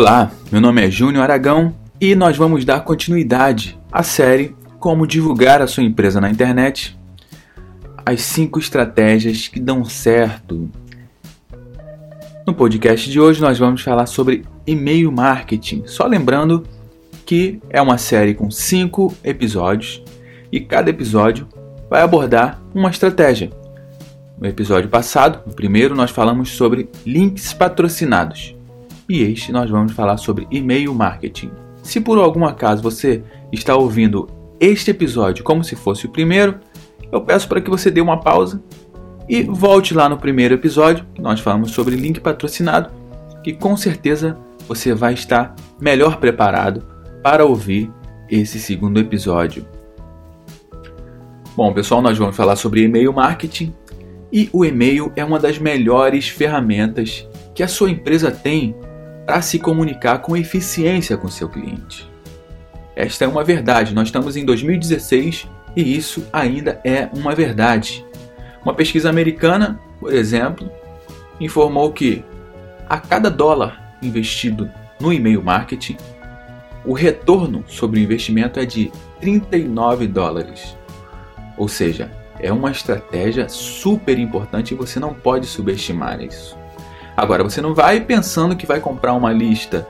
Olá, meu nome é Júnior Aragão e nós vamos dar continuidade à série Como divulgar a sua empresa na internet. As 5 estratégias que dão certo. No podcast de hoje nós vamos falar sobre e-mail marketing. Só lembrando que é uma série com 5 episódios e cada episódio vai abordar uma estratégia. No episódio passado, no primeiro, nós falamos sobre links patrocinados e este nós vamos falar sobre e-mail marketing. Se por algum acaso você está ouvindo este episódio como se fosse o primeiro, eu peço para que você dê uma pausa e volte lá no primeiro episódio, que nós falamos sobre link patrocinado, que com certeza você vai estar melhor preparado para ouvir esse segundo episódio. Bom, pessoal, nós vamos falar sobre e-mail marketing e o e-mail é uma das melhores ferramentas que a sua empresa tem para se comunicar com eficiência com seu cliente. Esta é uma verdade, nós estamos em 2016 e isso ainda é uma verdade. Uma pesquisa americana, por exemplo, informou que a cada dólar investido no e-mail marketing, o retorno sobre o investimento é de 39 dólares. Ou seja, é uma estratégia super importante e você não pode subestimar isso. Agora, você não vai pensando que vai comprar uma lista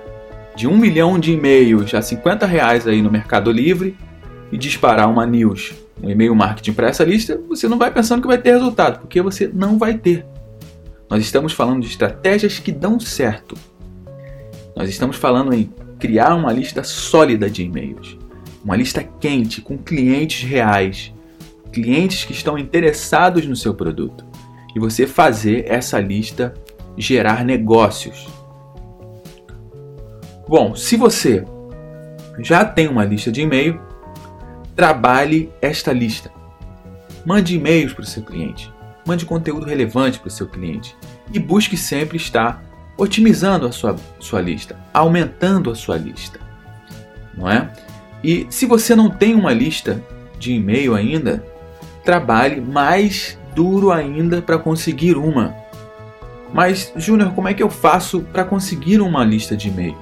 de um milhão de e-mails a 50 reais aí no Mercado Livre e disparar uma news, um e-mail marketing para essa lista, você não vai pensando que vai ter resultado, porque você não vai ter. Nós estamos falando de estratégias que dão certo. Nós estamos falando em criar uma lista sólida de e-mails, uma lista quente com clientes reais, clientes que estão interessados no seu produto, e você fazer essa lista gerar negócios. Bom, se você já tem uma lista de e-mail, trabalhe esta lista. Mande e-mails para o seu cliente, mande conteúdo relevante para o seu cliente e busque sempre estar otimizando a sua, sua lista, aumentando a sua lista, não é? E se você não tem uma lista de e-mail ainda, trabalhe mais duro ainda para conseguir uma. Mas, Júnior, como é que eu faço para conseguir uma lista de e-mail?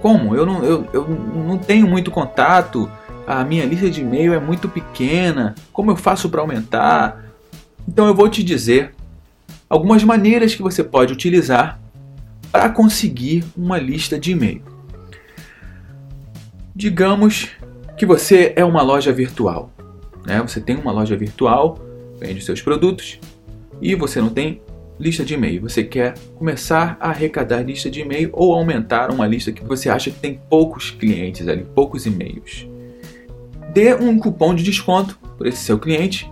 Como? Eu não, eu, eu não tenho muito contato, a minha lista de e-mail é muito pequena, como eu faço para aumentar? Então eu vou te dizer algumas maneiras que você pode utilizar para conseguir uma lista de e-mail. Digamos que você é uma loja virtual. Né? Você tem uma loja virtual, vende seus produtos e você não tem lista de e-mail. Você quer começar a arrecadar lista de e-mail ou aumentar uma lista que você acha que tem poucos clientes ali, poucos e-mails. Dê um cupom de desconto para esse seu cliente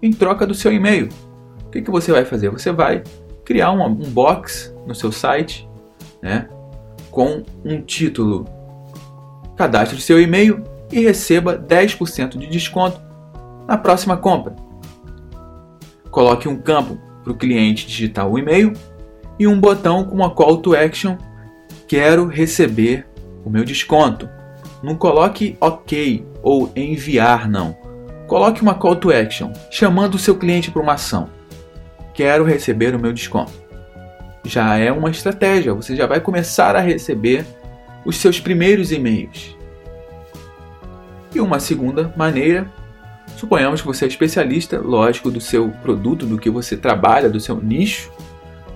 em troca do seu e-mail. O que, que você vai fazer? Você vai criar um, um box no seu site né, com um título cadastre seu e-mail e receba 10% de desconto na próxima compra. Coloque um campo para o cliente digitar o e-mail e um botão com uma call to action quero receber o meu desconto. Não coloque OK ou enviar não. Coloque uma call to action chamando o seu cliente para uma ação. Quero receber o meu desconto. Já é uma estratégia, você já vai começar a receber os seus primeiros e-mails. E uma segunda maneira Suponhamos que você é especialista, lógico, do seu produto, do que você trabalha, do seu nicho,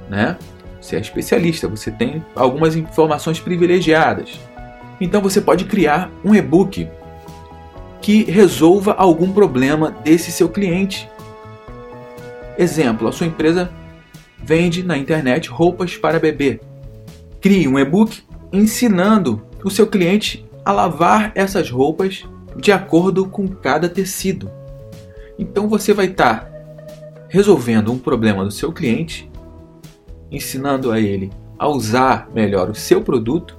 né? Você é especialista, você tem algumas informações privilegiadas. Então você pode criar um e-book que resolva algum problema desse seu cliente. Exemplo, a sua empresa vende na internet roupas para bebê. Crie um e-book ensinando o seu cliente a lavar essas roupas de acordo com cada tecido. Então você vai estar tá resolvendo um problema do seu cliente, ensinando a ele a usar melhor o seu produto,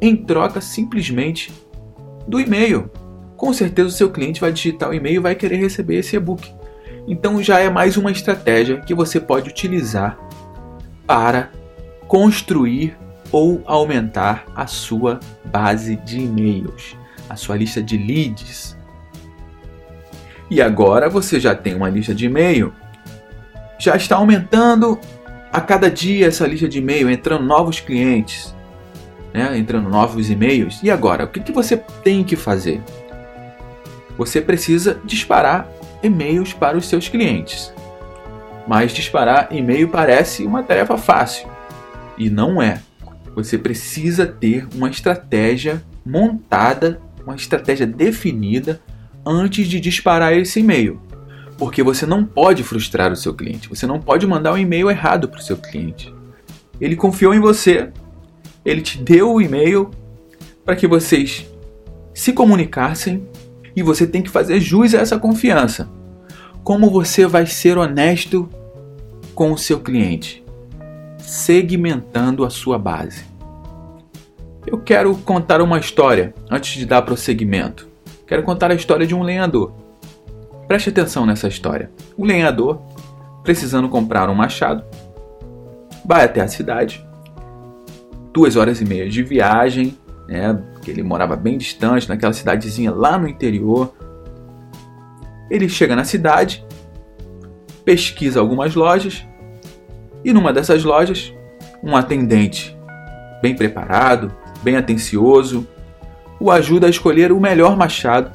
em troca simplesmente do e-mail. Com certeza o seu cliente vai digitar o e-mail e vai querer receber esse e-book. Então já é mais uma estratégia que você pode utilizar para construir ou aumentar a sua base de e-mails a sua lista de leads. E agora você já tem uma lista de e-mail, já está aumentando a cada dia essa lista de e-mail, entrando novos clientes. né, entrando novos e-mails. E agora, o que, que você tem que fazer? Você precisa disparar e-mails para os seus clientes. Mas disparar e-mail parece uma tarefa fácil. E não é. Você precisa ter uma estratégia montada, uma estratégia definida antes de disparar esse e-mail. Porque você não pode frustrar o seu cliente. Você não pode mandar um e-mail errado para o seu cliente. Ele confiou em você, ele te deu o e-mail para que vocês se comunicassem e você tem que fazer jus a essa confiança. Como você vai ser honesto com o seu cliente? Segmentando a sua base. Eu quero contar uma história antes de dar prosseguimento. Quero contar a história de um lenhador. Preste atenção nessa história. O lenhador, precisando comprar um machado, vai até a cidade, duas horas e meia de viagem, né? Porque ele morava bem distante, naquela cidadezinha lá no interior. Ele chega na cidade, pesquisa algumas lojas e numa dessas lojas, um atendente bem preparado, bem atencioso, o ajuda a escolher o melhor machado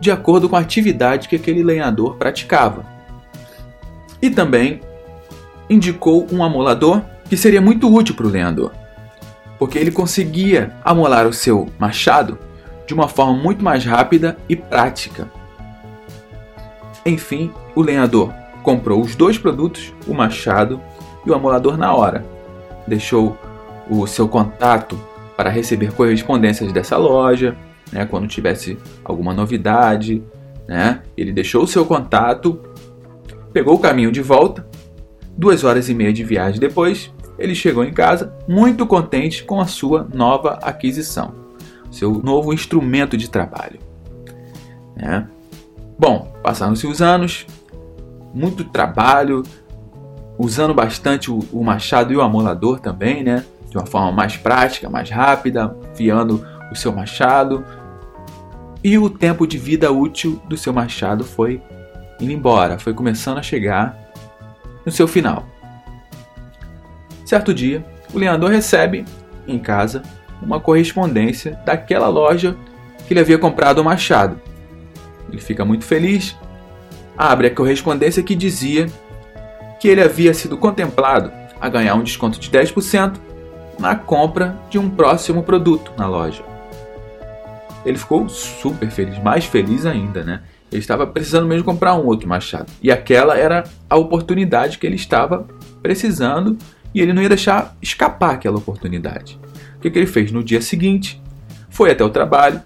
de acordo com a atividade que aquele lenhador praticava. E também indicou um amolador que seria muito útil para o lenhador, porque ele conseguia amolar o seu machado de uma forma muito mais rápida e prática. Enfim, o lenhador comprou os dois produtos, o machado e o amolador, na hora. Deixou o seu contato para receber correspondências dessa loja, né, quando tivesse alguma novidade, né? Ele deixou o seu contato, pegou o caminho de volta. Duas horas e meia de viagem depois, ele chegou em casa muito contente com a sua nova aquisição, seu novo instrumento de trabalho. Né? Bom, passaram-se os anos, muito trabalho, usando bastante o, o machado e o amolador também, né? De uma forma mais prática, mais rápida, fiando o seu machado. E o tempo de vida útil do seu machado foi indo embora, foi começando a chegar no seu final. Certo dia, o lenhador recebe em casa uma correspondência daquela loja que ele havia comprado o machado. Ele fica muito feliz, abre a correspondência que dizia que ele havia sido contemplado a ganhar um desconto de 10% na compra de um próximo produto na loja. Ele ficou super feliz, mais feliz ainda, né? Ele estava precisando mesmo comprar um outro machado. E aquela era a oportunidade que ele estava precisando e ele não ia deixar escapar aquela oportunidade. O que, que ele fez? No dia seguinte, foi até o trabalho,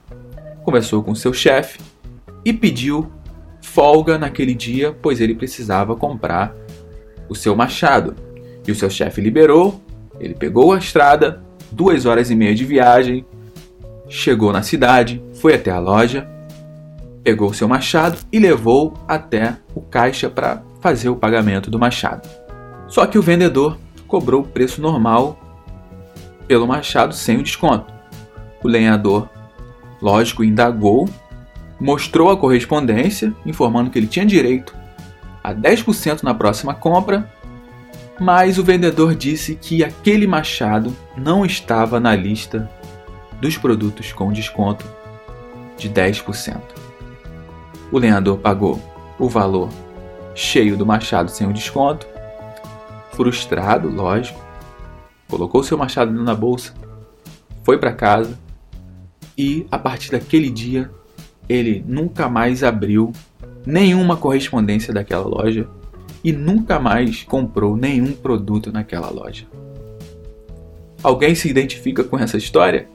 conversou com seu chefe e pediu folga naquele dia, pois ele precisava comprar o seu machado. E o seu chefe liberou ele pegou a estrada, duas horas e meia de viagem, chegou na cidade, foi até a loja, pegou seu machado e levou até o caixa para fazer o pagamento do machado. Só que o vendedor cobrou o preço normal pelo machado sem o desconto. O lenhador, lógico, indagou, mostrou a correspondência, informando que ele tinha direito a 10% na próxima compra mas o vendedor disse que aquele machado não estava na lista dos produtos com desconto de 10%. O lenhador pagou o valor cheio do machado sem o desconto, frustrado, lógico, colocou seu machado na bolsa, foi para casa e a partir daquele dia ele nunca mais abriu nenhuma correspondência daquela loja e nunca mais comprou nenhum produto naquela loja. Alguém se identifica com essa história?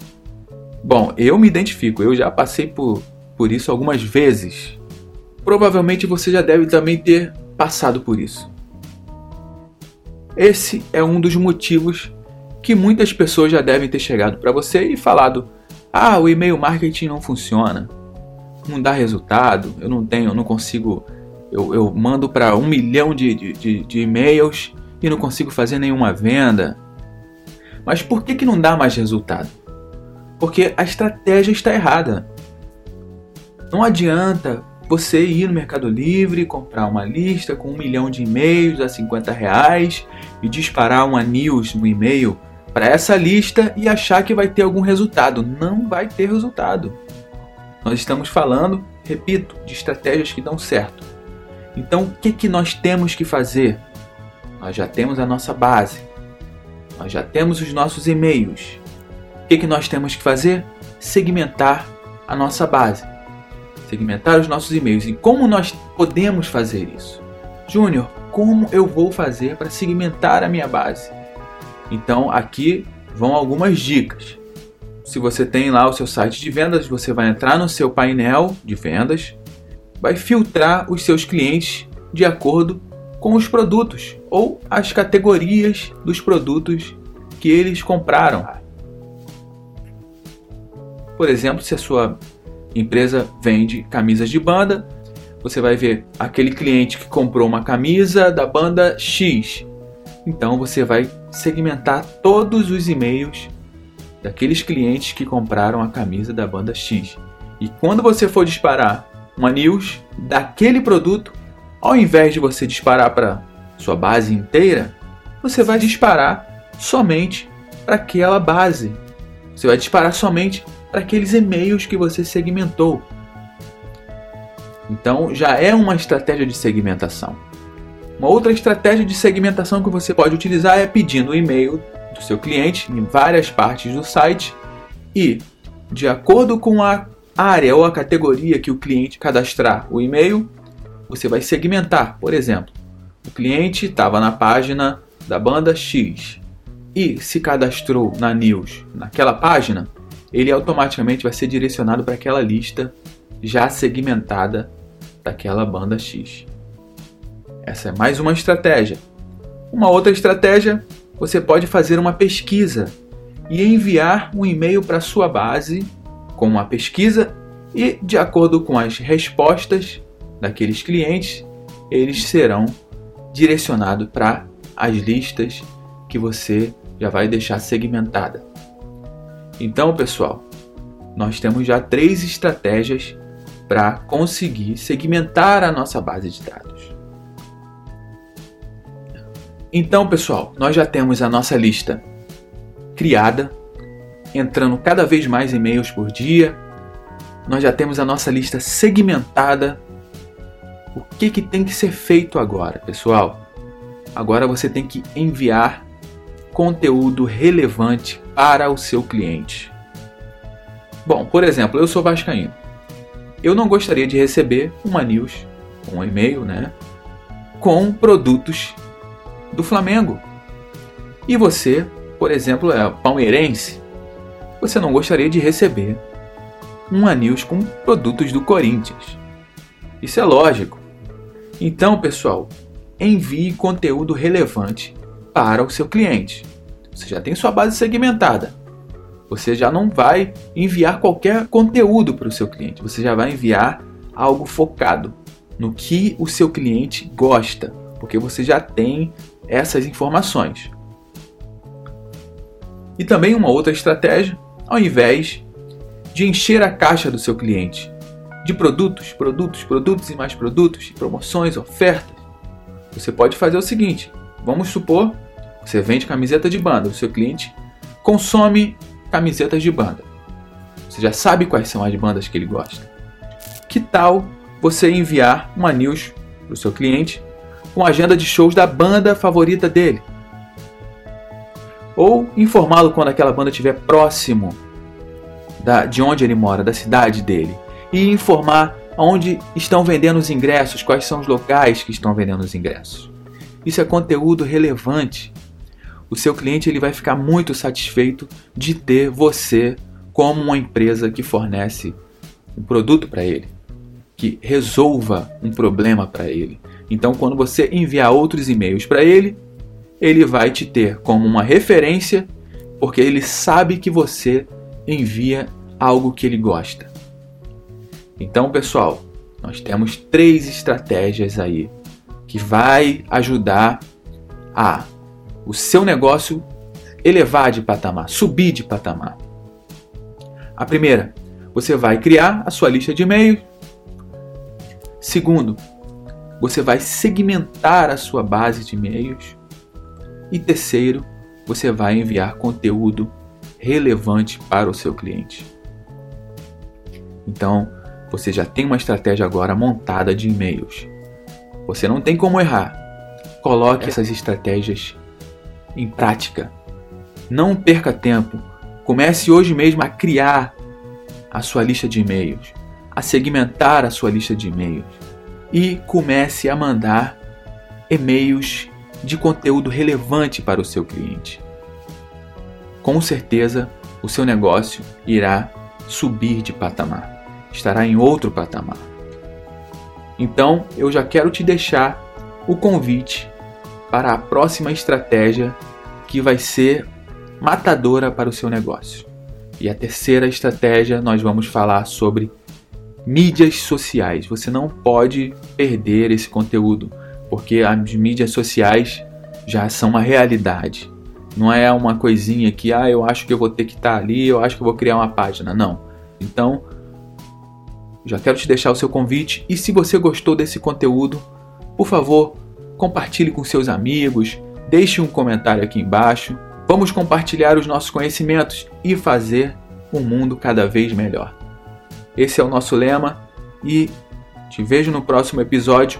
Bom, eu me identifico, eu já passei por, por isso algumas vezes. Provavelmente você já deve também ter passado por isso. Esse é um dos motivos que muitas pessoas já devem ter chegado para você e falado: "Ah, o e-mail marketing não funciona, não dá resultado, eu não tenho, eu não consigo eu, eu mando para um milhão de, de, de, e-mails e não consigo fazer nenhuma venda. Mas por que, que não dá mais resultado? Porque a estratégia está errada. Não adianta você ir no Mercado Livre, comprar uma lista com um milhão de e-mails a 50 reais e disparar uma news no e-mail para essa lista e achar que vai ter algum resultado. Não vai ter resultado. Nós estamos falando, repito, de estratégias que dão certo. Então, o que, que nós temos que fazer? Nós já temos a nossa base, nós já temos os nossos e-mails. O que, que nós temos que fazer? Segmentar a nossa base, segmentar os nossos e-mails. E como nós podemos fazer isso? Júnior, como eu vou fazer para segmentar a minha base? Então aqui vão algumas dicas. Se você tem lá o seu site de vendas, você vai entrar no seu painel de vendas, vai filtrar os seus clientes de acordo com os produtos ou as categorias dos produtos que eles compraram. Por exemplo, se a sua empresa vende camisas de banda, você vai ver aquele cliente que comprou uma camisa da banda X. Então você vai segmentar todos os e-mails daqueles clientes que compraram a camisa da banda X. E quando você for disparar uma news daquele produto, ao invés de você disparar para sua base inteira, você vai disparar somente para aquela base. Você vai disparar somente para aqueles e-mails que você segmentou. Então já é uma estratégia de segmentação. Uma outra estratégia de segmentação que você pode utilizar é pedindo o e-mail do seu cliente em várias partes do site e, de acordo com a área ou a categoria que o cliente cadastrar o e-mail, você vai segmentar. Por exemplo, o cliente estava na página da banda X e se cadastrou na news naquela página, ele automaticamente vai ser direcionado para aquela lista já segmentada daquela banda X. Essa é mais uma estratégia. Uma outra estratégia, você pode fazer uma pesquisa e enviar um e-mail para sua base com uma pesquisa e, de acordo com as respostas daqueles clientes, eles serão direcionados para as listas que você já vai deixar segmentada. Então, pessoal, nós temos já três estratégias para conseguir segmentar a nossa base de dados. Então, pessoal, nós já temos a nossa lista criada, entrando cada vez mais e-mails por dia. Nós já temos a nossa lista segmentada. O que, que tem que ser feito agora, pessoal? Agora você tem que enviar conteúdo relevante para o seu cliente. Bom, por exemplo, eu sou vascaíno. Eu não gostaria de receber uma news, um e-mail, né, com produtos do Flamengo. E você, por exemplo, é palmeirense, você não gostaria de receber uma news com produtos do Corinthians. Isso é lógico. Então, pessoal, envie conteúdo relevante para o seu cliente. Você já tem sua base segmentada. Você já não vai enviar qualquer conteúdo para o seu cliente. Você já vai enviar algo focado no que o seu cliente gosta, porque você já tem essas informações. E também uma outra estratégia, ao invés de encher a caixa do seu cliente de produtos, produtos, produtos e mais produtos, promoções, ofertas, você pode fazer o seguinte: vamos supor você vende camiseta de banda, o seu cliente consome camisetas de banda. Você já sabe quais são as bandas que ele gosta. Que tal você enviar uma news para o seu cliente com a agenda de shows da banda favorita dele? Ou informá-lo quando aquela banda estiver próximo da, de onde ele mora, da cidade dele. E informar onde estão vendendo os ingressos, quais são os locais que estão vendendo os ingressos. Isso é conteúdo relevante o seu cliente ele vai ficar muito satisfeito de ter você como uma empresa que fornece um produto para ele, que resolva um problema para ele. Então, quando você enviar outros e-mails para ele, ele vai te ter como uma referência, porque ele sabe que você envia algo que ele gosta. Então, pessoal, nós temos três estratégias aí que vai ajudar a o seu negócio elevar de patamar, subir de patamar. A primeira, você vai criar a sua lista de e-mails. Segundo, você vai segmentar a sua base de e-mails. E terceiro, você vai enviar conteúdo relevante para o seu cliente. Então, você já tem uma estratégia agora montada de e-mails. Você não tem como errar. Coloque essas estratégias em prática. Não perca tempo. Comece hoje mesmo a criar a sua lista de e-mails, a segmentar a sua lista de e-mails e comece a mandar e-mails de conteúdo relevante para o seu cliente. Com certeza, o seu negócio irá subir de patamar estará em outro patamar. Então, eu já quero te deixar o convite para a próxima estratégia que vai ser matadora para o seu negócio. E a terceira estratégia, nós vamos falar sobre mídias sociais. Você não pode perder esse conteúdo, porque as mídias sociais já são uma realidade. Não é uma coisinha que, ah, eu acho que eu vou ter que estar ali, eu acho que eu vou criar uma página. Não. Então, já quero te deixar o seu convite e se você gostou desse conteúdo, por favor, compartilhe com seus amigos, deixe um comentário aqui embaixo. Vamos compartilhar os nossos conhecimentos e fazer um mundo cada vez melhor. Esse é o nosso lema e te vejo no próximo episódio.